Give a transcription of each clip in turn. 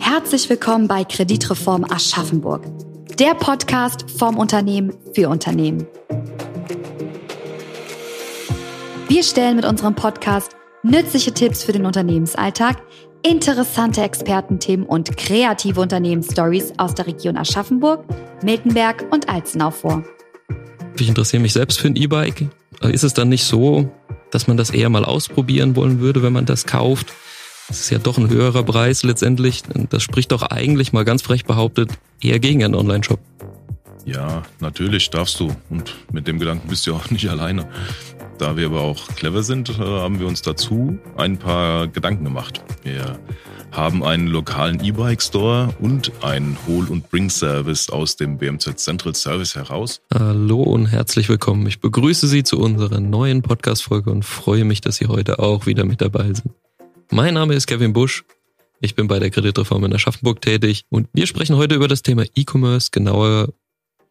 Herzlich willkommen bei Kreditreform Aschaffenburg, der Podcast vom Unternehmen für Unternehmen. Wir stellen mit unserem Podcast nützliche Tipps für den Unternehmensalltag, interessante Expertenthemen und kreative Unternehmensstories aus der Region Aschaffenburg, Miltenberg und Alzenau vor. Ich interessiere mich selbst für ein E-Bike. Ist es dann nicht so, dass man das eher mal ausprobieren wollen würde, wenn man das kauft? Das ist ja doch ein höherer Preis letztendlich. Das spricht doch eigentlich mal ganz frech behauptet eher gegen einen Online-Shop. Ja, natürlich darfst du. Und mit dem Gedanken bist du auch nicht alleine. Da wir aber auch clever sind, äh, haben wir uns dazu ein paar Gedanken gemacht. Wir haben einen lokalen E-Bike-Store und einen Hol- und Bring-Service aus dem BMZ Central Service heraus. Hallo und herzlich willkommen. Ich begrüße Sie zu unserer neuen Podcast-Folge und freue mich, dass Sie heute auch wieder mit dabei sind. Mein Name ist Kevin Busch. Ich bin bei der Kreditreform in Aschaffenburg tätig und wir sprechen heute über das Thema E-Commerce, genauer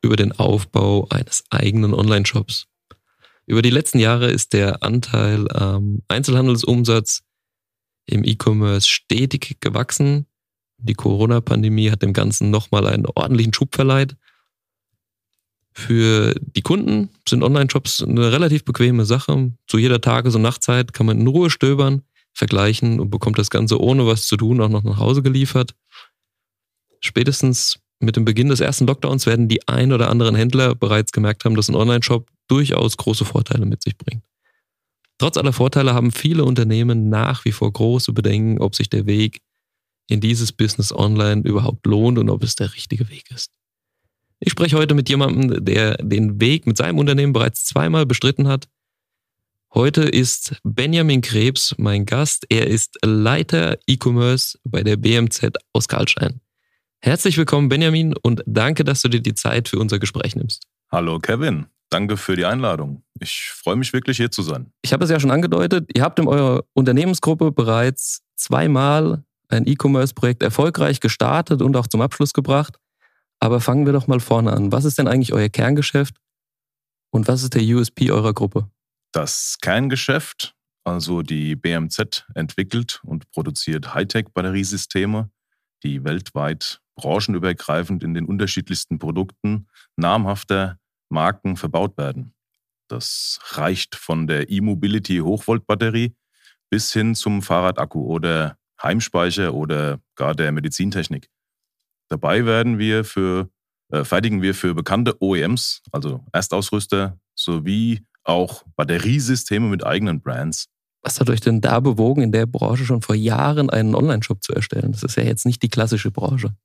über den Aufbau eines eigenen Online-Shops. Über die letzten Jahre ist der Anteil am Einzelhandelsumsatz im E-Commerce stetig gewachsen. Die Corona-Pandemie hat dem Ganzen nochmal einen ordentlichen Schub verleiht. Für die Kunden sind Online-Shops eine relativ bequeme Sache. Zu jeder Tages- und Nachtzeit kann man in Ruhe stöbern, vergleichen und bekommt das Ganze ohne was zu tun auch noch nach Hause geliefert. Spätestens mit dem Beginn des ersten Lockdowns werden die ein oder anderen Händler bereits gemerkt haben, dass ein Online-Shop durchaus große Vorteile mit sich bringt. Trotz aller Vorteile haben viele Unternehmen nach wie vor große Bedenken, ob sich der Weg in dieses Business online überhaupt lohnt und ob es der richtige Weg ist. Ich spreche heute mit jemandem, der den Weg mit seinem Unternehmen bereits zweimal bestritten hat. Heute ist Benjamin Krebs mein Gast. Er ist Leiter E-Commerce bei der BMZ aus Karlstein. Herzlich willkommen, Benjamin, und danke, dass du dir die Zeit für unser Gespräch nimmst. Hallo, Kevin. Danke für die Einladung. Ich freue mich wirklich, hier zu sein. Ich habe es ja schon angedeutet, ihr habt in eurer Unternehmensgruppe bereits zweimal ein E-Commerce-Projekt erfolgreich gestartet und auch zum Abschluss gebracht. Aber fangen wir doch mal vorne an. Was ist denn eigentlich euer Kerngeschäft und was ist der USP eurer Gruppe? Das Kerngeschäft, also die BMZ, entwickelt und produziert Hightech-Batteriesysteme, die weltweit branchenübergreifend in den unterschiedlichsten Produkten namhafter Marken verbaut werden. Das reicht von der E-Mobility Hochvoltbatterie bis hin zum Fahrradakku oder Heimspeicher oder gar der Medizintechnik. Dabei werden wir für, äh, fertigen wir für bekannte OEMs, also Erstausrüster, sowie auch Batteriesysteme mit eigenen Brands. Was hat euch denn da bewogen, in der Branche schon vor Jahren einen Online-Shop zu erstellen? Das ist ja jetzt nicht die klassische Branche.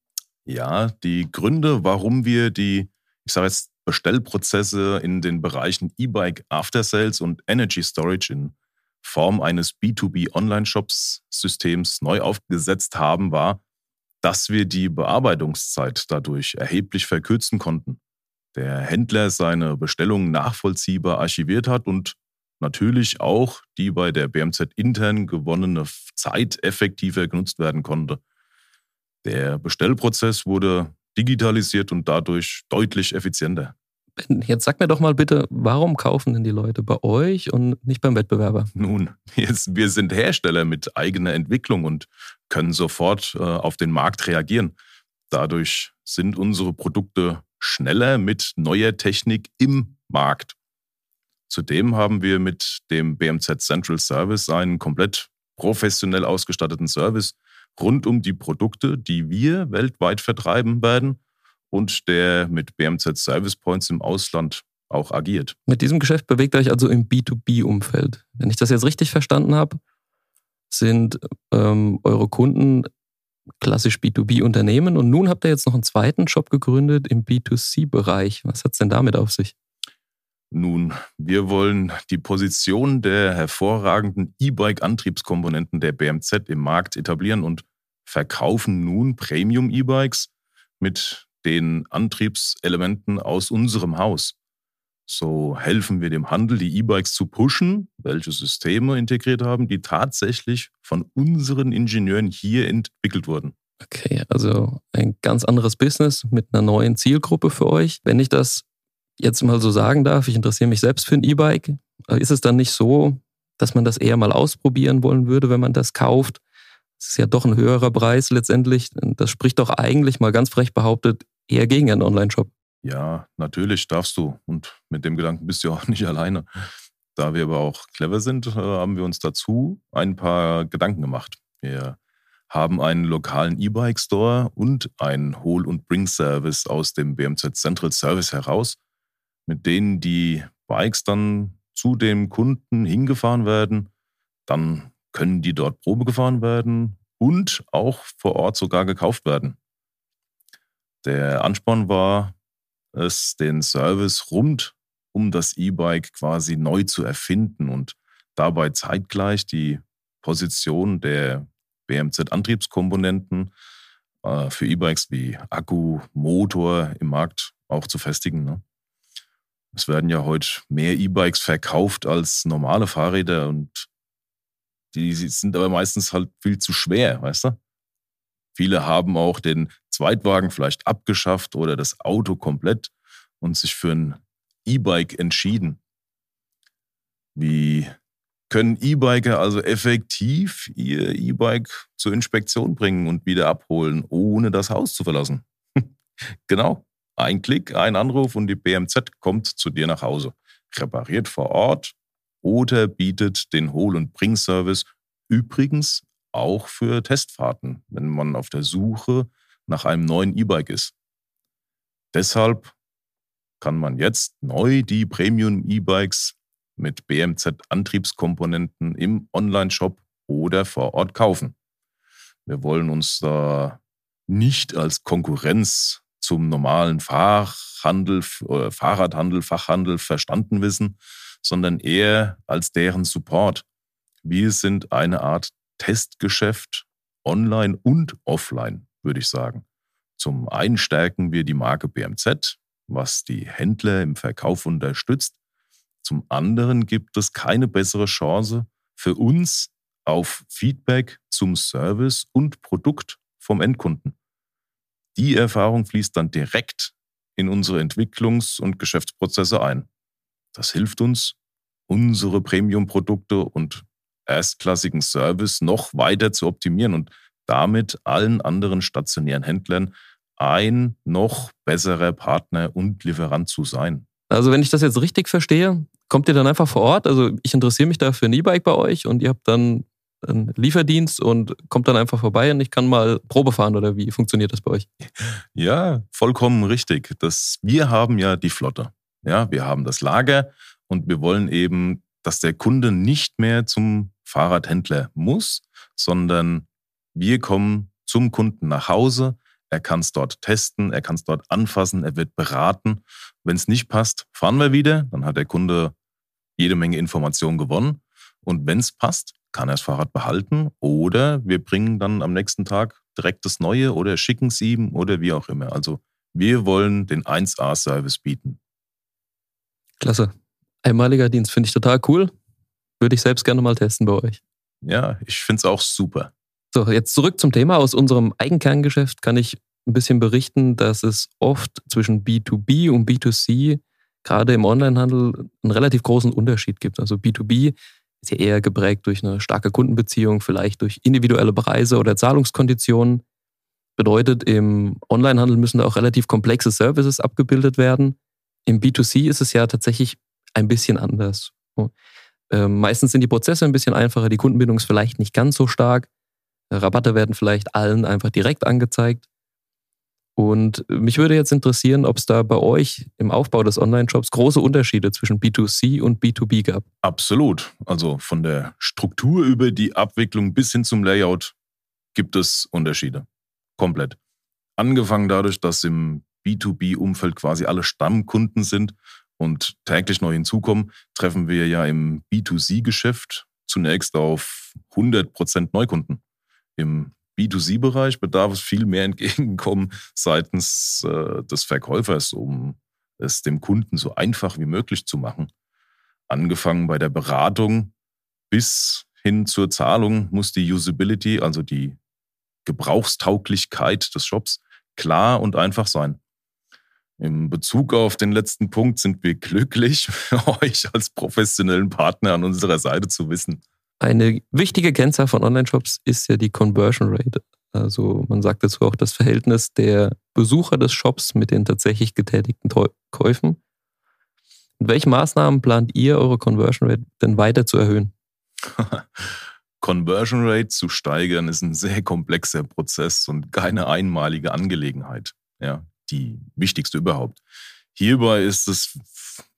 Ja, die Gründe, warum wir die, ich sage jetzt, Bestellprozesse in den Bereichen E-Bike After Sales und Energy Storage in Form eines B2B Online-Shops-Systems neu aufgesetzt haben, war, dass wir die Bearbeitungszeit dadurch erheblich verkürzen konnten. Der Händler seine Bestellungen nachvollziehbar archiviert hat und natürlich auch die bei der BMZ intern gewonnene Zeit effektiver genutzt werden konnte. Der Bestellprozess wurde digitalisiert und dadurch deutlich effizienter. Jetzt sag mir doch mal bitte, warum kaufen denn die Leute bei euch und nicht beim Wettbewerber? Nun, jetzt, wir sind Hersteller mit eigener Entwicklung und können sofort äh, auf den Markt reagieren. Dadurch sind unsere Produkte schneller mit neuer Technik im Markt. Zudem haben wir mit dem BMZ Central Service einen komplett professionell ausgestatteten Service rund um die Produkte, die wir weltweit vertreiben werden und der mit BMZ Service Points im Ausland auch agiert. Mit diesem Geschäft bewegt ihr euch also im B2B-Umfeld. Wenn ich das jetzt richtig verstanden habe, sind ähm, eure Kunden klassisch B2B-Unternehmen und nun habt ihr jetzt noch einen zweiten Shop gegründet im B2C-Bereich. Was hat es denn damit auf sich? Nun, wir wollen die Position der hervorragenden E-Bike-Antriebskomponenten der BMZ im Markt etablieren und verkaufen nun Premium-E-Bikes mit den Antriebselementen aus unserem Haus. So helfen wir dem Handel, die E-Bikes zu pushen, welche Systeme integriert haben, die tatsächlich von unseren Ingenieuren hier entwickelt wurden. Okay, also ein ganz anderes Business mit einer neuen Zielgruppe für euch. Wenn ich das jetzt mal so sagen darf, ich interessiere mich selbst für ein E-Bike, ist es dann nicht so, dass man das eher mal ausprobieren wollen würde, wenn man das kauft? Es ist ja doch ein höherer Preis letztendlich. Das spricht doch eigentlich mal ganz frech behauptet eher gegen einen Online-Shop. Ja, natürlich darfst du. Und mit dem Gedanken bist du auch nicht alleine. Da wir aber auch clever sind, äh, haben wir uns dazu ein paar Gedanken gemacht. Wir haben einen lokalen E-Bike-Store und einen Hol- und Bring-Service aus dem BMZ Central Service heraus, mit denen die Bikes dann zu dem Kunden hingefahren werden. Dann können die dort Probe gefahren werden und auch vor Ort sogar gekauft werden. Der Ansporn war es, den Service rund um das E-Bike quasi neu zu erfinden und dabei zeitgleich die Position der BMZ-Antriebskomponenten äh, für E-Bikes wie Akku, Motor im Markt auch zu festigen. Ne? Es werden ja heute mehr E-Bikes verkauft als normale Fahrräder und die sind aber meistens halt viel zu schwer, weißt du? Viele haben auch den Zweitwagen vielleicht abgeschafft oder das Auto komplett und sich für ein E-Bike entschieden. Wie können E-Biker also effektiv ihr E-Bike zur Inspektion bringen und wieder abholen, ohne das Haus zu verlassen. genau. Ein Klick, ein Anruf und die BMZ kommt zu dir nach Hause. Repariert vor Ort oder bietet den Hol- und Bring-Service übrigens auch für Testfahrten, wenn man auf der Suche nach einem neuen E-Bike ist. Deshalb kann man jetzt neu die Premium E-Bikes mit BMZ-Antriebskomponenten im Online-Shop oder vor Ort kaufen. Wir wollen uns da nicht als Konkurrenz zum normalen Fachhandel, äh, Fahrradhandel, Fachhandel verstanden wissen, sondern eher als deren Support. Wir sind eine Art Testgeschäft, online und offline, würde ich sagen. Zum einen stärken wir die Marke BMZ, was die Händler im Verkauf unterstützt zum anderen gibt es keine bessere Chance für uns auf Feedback zum Service und Produkt vom Endkunden. Die Erfahrung fließt dann direkt in unsere Entwicklungs- und Geschäftsprozesse ein. Das hilft uns, unsere Premium-Produkte und erstklassigen Service noch weiter zu optimieren und damit allen anderen stationären Händlern ein noch besserer Partner und Lieferant zu sein. Also wenn ich das jetzt richtig verstehe, kommt ihr dann einfach vor Ort? Also ich interessiere mich da für ein E-Bike bei euch und ihr habt dann einen Lieferdienst und kommt dann einfach vorbei und ich kann mal Probe fahren oder wie funktioniert das bei euch? Ja, vollkommen richtig. Das, wir haben ja die Flotte. Ja, wir haben das Lager und wir wollen eben, dass der Kunde nicht mehr zum Fahrradhändler muss, sondern wir kommen zum Kunden nach Hause, er kann es dort testen, er kann es dort anfassen, er wird beraten. Wenn es nicht passt, fahren wir wieder. Dann hat der Kunde jede Menge Informationen gewonnen. Und wenn es passt, kann er das Fahrrad behalten oder wir bringen dann am nächsten Tag direkt das Neue oder schicken es ihm oder wie auch immer. Also wir wollen den 1A-Service bieten. Klasse. Einmaliger Dienst finde ich total cool. Würde ich selbst gerne mal testen bei euch. Ja, ich finde es auch super. So, jetzt zurück zum Thema. Aus unserem Eigenkerngeschäft kann ich ein bisschen berichten, dass es oft zwischen B2B und B2C gerade im Onlinehandel einen relativ großen Unterschied gibt. Also B2B ist ja eher geprägt durch eine starke Kundenbeziehung, vielleicht durch individuelle Preise oder Zahlungskonditionen. Bedeutet, im Onlinehandel müssen da auch relativ komplexe Services abgebildet werden. Im B2C ist es ja tatsächlich ein bisschen anders. Ähm, meistens sind die Prozesse ein bisschen einfacher, die Kundenbindung ist vielleicht nicht ganz so stark. Rabatte werden vielleicht allen einfach direkt angezeigt. Und mich würde jetzt interessieren, ob es da bei euch im Aufbau des Online-Shops große Unterschiede zwischen B2C und B2B gab. Absolut. Also von der Struktur über die Abwicklung bis hin zum Layout gibt es Unterschiede. Komplett. Angefangen dadurch, dass im B2B-Umfeld quasi alle Stammkunden sind und täglich neu hinzukommen, treffen wir ja im B2C-Geschäft zunächst auf 100% Neukunden. Im B2C-Bereich bedarf es viel mehr Entgegenkommen seitens äh, des Verkäufers, um es dem Kunden so einfach wie möglich zu machen. Angefangen bei der Beratung bis hin zur Zahlung muss die Usability, also die Gebrauchstauglichkeit des Shops klar und einfach sein. In Bezug auf den letzten Punkt sind wir glücklich, euch als professionellen Partner an unserer Seite zu wissen. Eine wichtige Kennzahl von Online-Shops ist ja die Conversion Rate. Also man sagt dazu auch das Verhältnis der Besucher des Shops mit den tatsächlich getätigten Käufen. Mit welchen Maßnahmen plant ihr, eure Conversion Rate denn weiter zu erhöhen? Conversion Rate zu steigern ist ein sehr komplexer Prozess und keine einmalige Angelegenheit. Ja, die wichtigste überhaupt. Hierbei ist es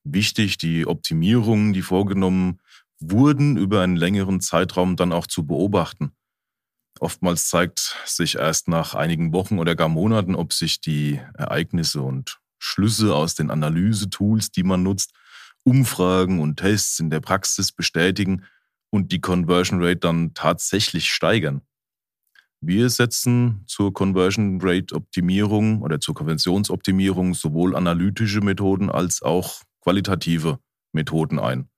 wichtig, die Optimierungen, die vorgenommen wurden, über einen längeren Zeitraum dann auch zu beobachten. Oftmals zeigt sich erst nach einigen Wochen oder gar Monaten, ob sich die Ereignisse und Schlüsse aus den Analysetools, die man nutzt, Umfragen und Tests in der Praxis bestätigen und die Conversion Rate dann tatsächlich steigern. Wir setzen zur Conversion Rate Optimierung oder zur Konversionsoptimierung sowohl analytische Methoden als auch qualitative Methoden ein.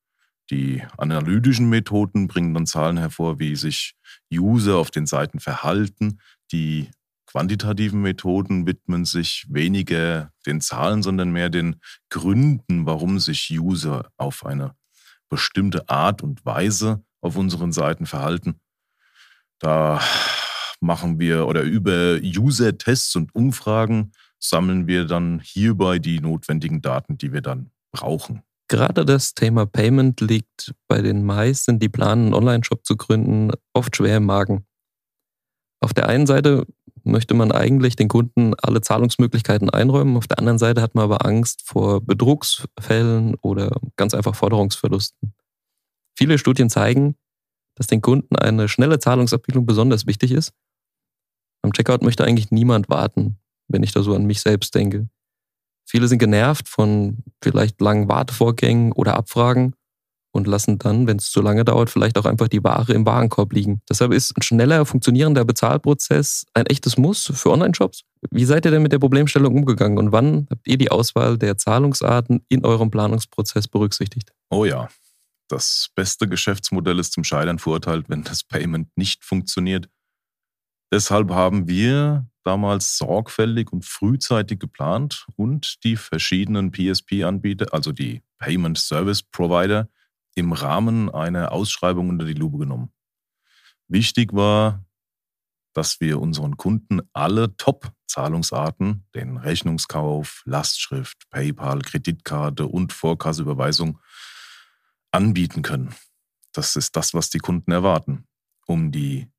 Die analytischen Methoden bringen dann Zahlen hervor, wie sich User auf den Seiten verhalten. Die quantitativen Methoden widmen sich weniger den Zahlen, sondern mehr den Gründen, warum sich User auf eine bestimmte Art und Weise auf unseren Seiten verhalten. Da machen wir oder über User-Tests und Umfragen sammeln wir dann hierbei die notwendigen Daten, die wir dann brauchen. Gerade das Thema Payment liegt bei den meisten, die planen, einen Online-Shop zu gründen, oft schwer im Magen. Auf der einen Seite möchte man eigentlich den Kunden alle Zahlungsmöglichkeiten einräumen, auf der anderen Seite hat man aber Angst vor Betrugsfällen oder ganz einfach Forderungsverlusten. Viele Studien zeigen, dass den Kunden eine schnelle Zahlungsabwicklung besonders wichtig ist am Checkout möchte eigentlich niemand warten, wenn ich da so an mich selbst denke. Viele sind genervt von vielleicht langen Wartevorgängen oder Abfragen und lassen dann, wenn es zu lange dauert, vielleicht auch einfach die Ware im Warenkorb liegen. Deshalb ist ein schneller funktionierender Bezahlprozess ein echtes Muss für Online-Shops. Wie seid ihr denn mit der Problemstellung umgegangen und wann habt ihr die Auswahl der Zahlungsarten in eurem Planungsprozess berücksichtigt? Oh ja, das beste Geschäftsmodell ist zum Scheitern verurteilt, wenn das Payment nicht funktioniert. Deshalb haben wir damals sorgfältig und frühzeitig geplant und die verschiedenen PSP-Anbieter, also die Payment Service Provider, im Rahmen einer Ausschreibung unter die Lupe genommen. Wichtig war, dass wir unseren Kunden alle Top-Zahlungsarten, den Rechnungskauf, Lastschrift, PayPal, Kreditkarte und Vorkasseüberweisung, anbieten können. Das ist das, was die Kunden erwarten, um die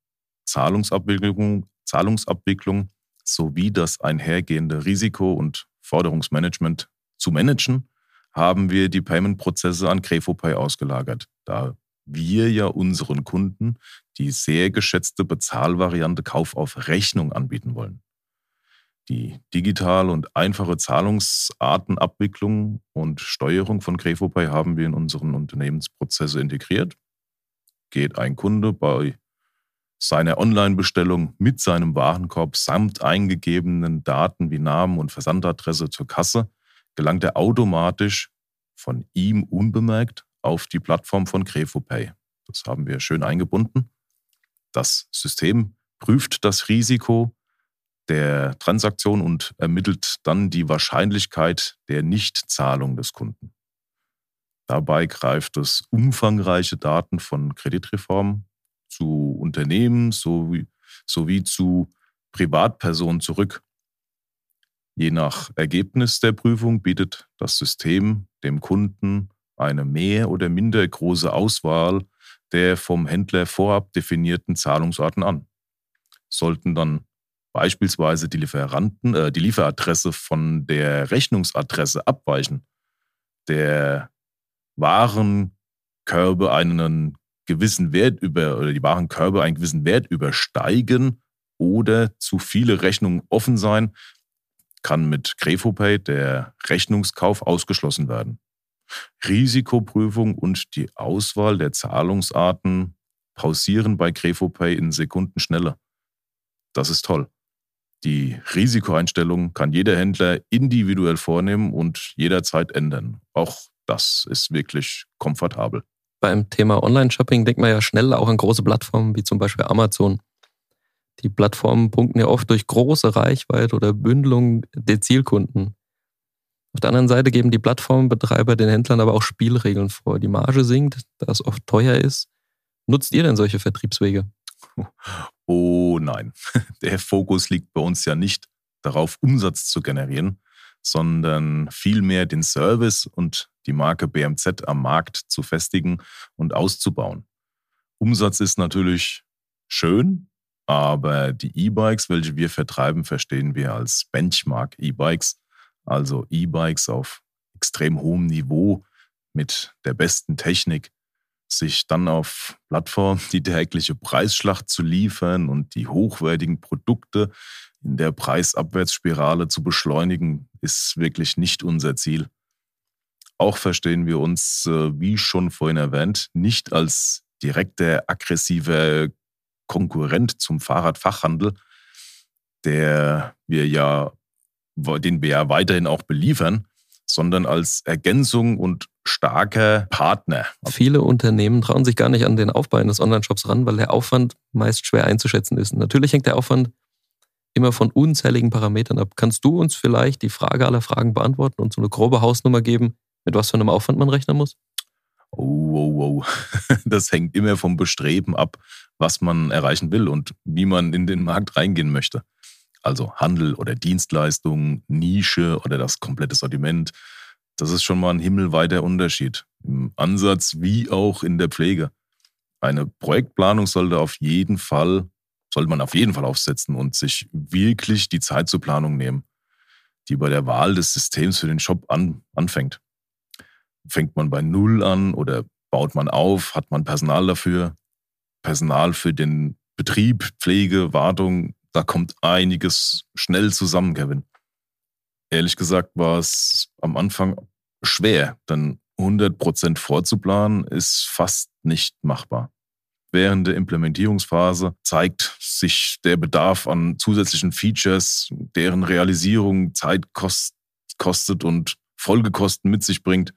Zahlungsabwicklung, Zahlungsabwicklung sowie das einhergehende Risiko- und Forderungsmanagement zu managen, haben wir die Payment-Prozesse an GrefoPay ausgelagert, da wir ja unseren Kunden die sehr geschätzte Bezahlvariante Kauf auf Rechnung anbieten wollen. Die digitale und einfache Zahlungsartenabwicklung und Steuerung von GrefoPay haben wir in unseren Unternehmensprozesse integriert. Geht ein Kunde bei seine Online-Bestellung mit seinem Warenkorb samt eingegebenen Daten wie Namen und Versandadresse zur Kasse gelangt er automatisch von ihm unbemerkt auf die Plattform von GrefoPay. Das haben wir schön eingebunden. Das System prüft das Risiko der Transaktion und ermittelt dann die Wahrscheinlichkeit der Nichtzahlung des Kunden. Dabei greift es umfangreiche Daten von Kreditreformen zu Unternehmen sowie, sowie zu Privatpersonen zurück. Je nach Ergebnis der Prüfung bietet das System dem Kunden eine mehr oder minder große Auswahl der vom Händler vorab definierten Zahlungsarten an. Sollten dann beispielsweise die Lieferanten, äh, die Lieferadresse von der Rechnungsadresse abweichen, der Warenkörbe einen gewissen Wert über oder die Warenkörbe einen gewissen Wert übersteigen oder zu viele Rechnungen offen sein, kann mit GrefoPay der Rechnungskauf ausgeschlossen werden. Risikoprüfung und die Auswahl der Zahlungsarten pausieren bei GrefoPay in Sekunden schneller. Das ist toll. Die Risikoeinstellung kann jeder Händler individuell vornehmen und jederzeit ändern. Auch das ist wirklich komfortabel beim Thema Online-Shopping denkt man ja schnell auch an große Plattformen wie zum Beispiel Amazon. Die Plattformen punkten ja oft durch große Reichweite oder Bündelung der Zielkunden. Auf der anderen Seite geben die Plattformbetreiber den Händlern aber auch Spielregeln vor. Die Marge sinkt, da es oft teuer ist. Nutzt ihr denn solche Vertriebswege? Oh nein, der Fokus liegt bei uns ja nicht darauf, Umsatz zu generieren, sondern vielmehr den Service und die Marke BMZ am Markt zu festigen und auszubauen. Umsatz ist natürlich schön, aber die E-Bikes, welche wir vertreiben, verstehen wir als Benchmark-E-Bikes, also E-Bikes auf extrem hohem Niveau mit der besten Technik, sich dann auf Plattformen die tägliche Preisschlacht zu liefern und die hochwertigen Produkte in der Preisabwärtsspirale zu beschleunigen, ist wirklich nicht unser Ziel. Auch verstehen wir uns, äh, wie schon vorhin erwähnt, nicht als direkter aggressiver Konkurrent zum Fahrradfachhandel, der wir ja, den wir ja weiterhin auch beliefern, sondern als Ergänzung und starker Partner. Viele Unternehmen trauen sich gar nicht an den Aufbau eines Online-Shops ran, weil der Aufwand meist schwer einzuschätzen ist. Natürlich hängt der Aufwand immer von unzähligen Parametern ab. Kannst du uns vielleicht die Frage aller Fragen beantworten und so eine grobe Hausnummer geben, mit was für einem Aufwand man rechnen muss? Oh, oh, oh. Das hängt immer vom Bestreben ab, was man erreichen will und wie man in den Markt reingehen möchte. Also Handel oder Dienstleistung, Nische oder das komplette Sortiment. Das ist schon mal ein himmelweiter Unterschied. Im Ansatz wie auch in der Pflege. Eine Projektplanung sollte auf jeden Fall, sollte man auf jeden Fall aufsetzen und sich wirklich die Zeit zur Planung nehmen, die bei der Wahl des Systems für den Shop an, anfängt. Fängt man bei Null an oder baut man auf? Hat man Personal dafür? Personal für den Betrieb, Pflege, Wartung? Da kommt einiges schnell zusammen, Kevin. Ehrlich gesagt war es am Anfang schwer, denn 100% vorzuplanen ist fast nicht machbar. Während der Implementierungsphase zeigt sich der Bedarf an zusätzlichen Features, deren Realisierung Zeit kostet und Folgekosten mit sich bringt.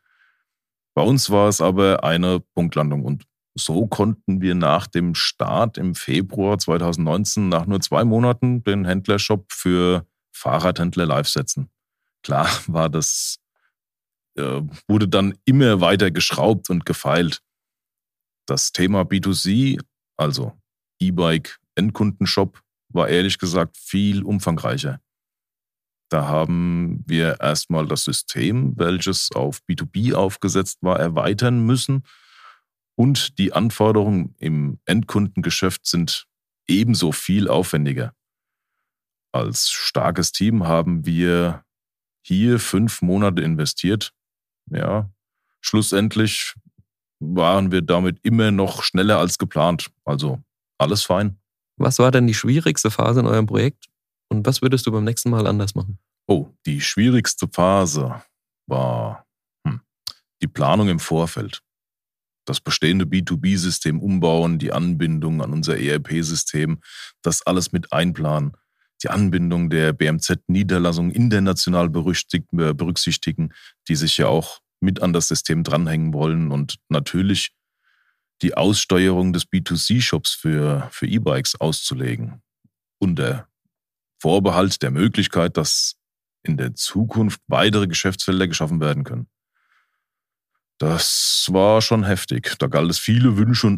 Bei uns war es aber eine Punktlandung und so konnten wir nach dem Start im Februar 2019 nach nur zwei Monaten den Händlershop für Fahrradhändler live setzen. Klar war das, äh, wurde dann immer weiter geschraubt und gefeilt. Das Thema B2C, also E-Bike Endkundenshop, war ehrlich gesagt viel umfangreicher. Da haben wir erstmal das System, welches auf B2B aufgesetzt war, erweitern müssen. Und die Anforderungen im Endkundengeschäft sind ebenso viel aufwendiger. Als starkes Team haben wir hier fünf Monate investiert. Ja, schlussendlich waren wir damit immer noch schneller als geplant. Also alles fein. Was war denn die schwierigste Phase in eurem Projekt und was würdest du beim nächsten Mal anders machen? Oh, die schwierigste Phase war hm, die Planung im Vorfeld. Das bestehende B2B-System umbauen, die Anbindung an unser ERP-System, das alles mit einplanen, die Anbindung der BMZ-Niederlassung international berücksichtigen, die sich ja auch mit an das System dranhängen wollen und natürlich die Aussteuerung des B2C-Shops für, für E-Bikes auszulegen. Unter Vorbehalt der Möglichkeit, dass in der Zukunft weitere Geschäftsfelder geschaffen werden können. Das war schon heftig. Da galt es viele Wünsche und